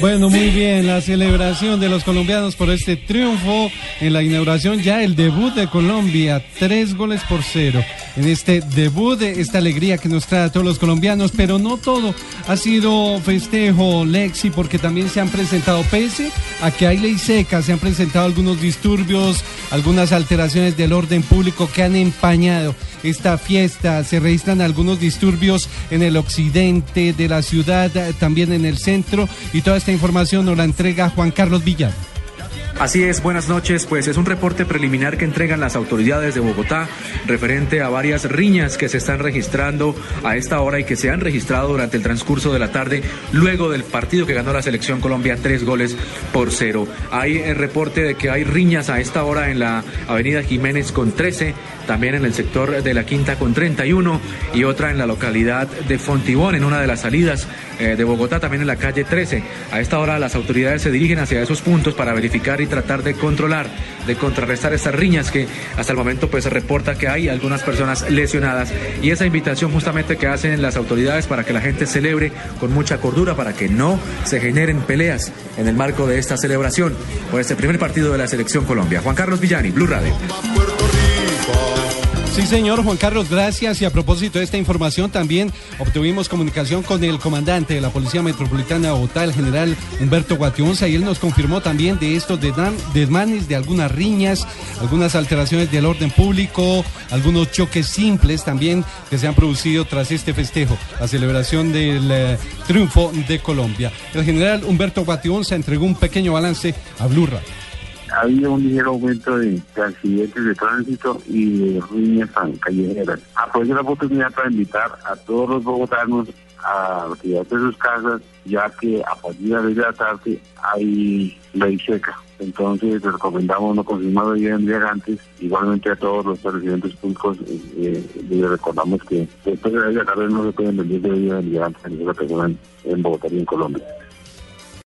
Bueno, muy bien, la celebración de los colombianos por este triunfo en la inauguración, ya el debut de Colombia, tres goles por cero. En este debut, esta alegría que nos trae a todos los colombianos, pero no todo ha sido festejo, Lexi, porque también se han presentado, pese a que hay ley seca, se han presentado algunos disturbios, algunas alteraciones del orden público que han empañado esta fiesta. Se registran algunos disturbios en el occidente de la ciudad, también en el centro, y toda esta información nos la entrega Juan Carlos Villar. Así es, buenas noches. Pues es un reporte preliminar que entregan las autoridades de Bogotá referente a varias riñas que se están registrando a esta hora y que se han registrado durante el transcurso de la tarde luego del partido que ganó la selección Colombia tres goles por cero. Hay el reporte de que hay riñas a esta hora en la avenida Jiménez con 13, también en el sector de la Quinta con 31 y otra en la localidad de Fontibón, en una de las salidas eh, de Bogotá, también en la calle 13. A esta hora las autoridades se dirigen hacia esos puntos para verificar y tratar de controlar, de contrarrestar estas riñas que hasta el momento pues se reporta que hay algunas personas lesionadas y esa invitación justamente que hacen las autoridades para que la gente celebre con mucha cordura para que no se generen peleas en el marco de esta celebración por este primer partido de la selección Colombia. Juan Carlos Villani, Blue Radio. Sí, señor Juan Carlos, gracias. Y a propósito de esta información, también obtuvimos comunicación con el comandante de la Policía Metropolitana de Bogotá, el general Humberto Guationza, y él nos confirmó también de estos desmanes, de algunas riñas, algunas alteraciones del orden público, algunos choques simples también que se han producido tras este festejo, la celebración del eh, triunfo de Colombia. El general Humberto Guationza entregó un pequeño balance a Blue Radio había un ligero aumento de, accidentes de tránsito y de riñas callejeras. Aprovecho la oportunidad para invitar a todos los bogotanos a retirarse de sus casas, ya que a partir de la tarde hay ley seca. Entonces recomendamos no consumir bebidas embriagantes, igualmente a todos los residentes públicos eh, eh, les recordamos que después de la tarde no se pueden vender bebidas embriagantes a ninguna persona en Bogotá y en Colombia.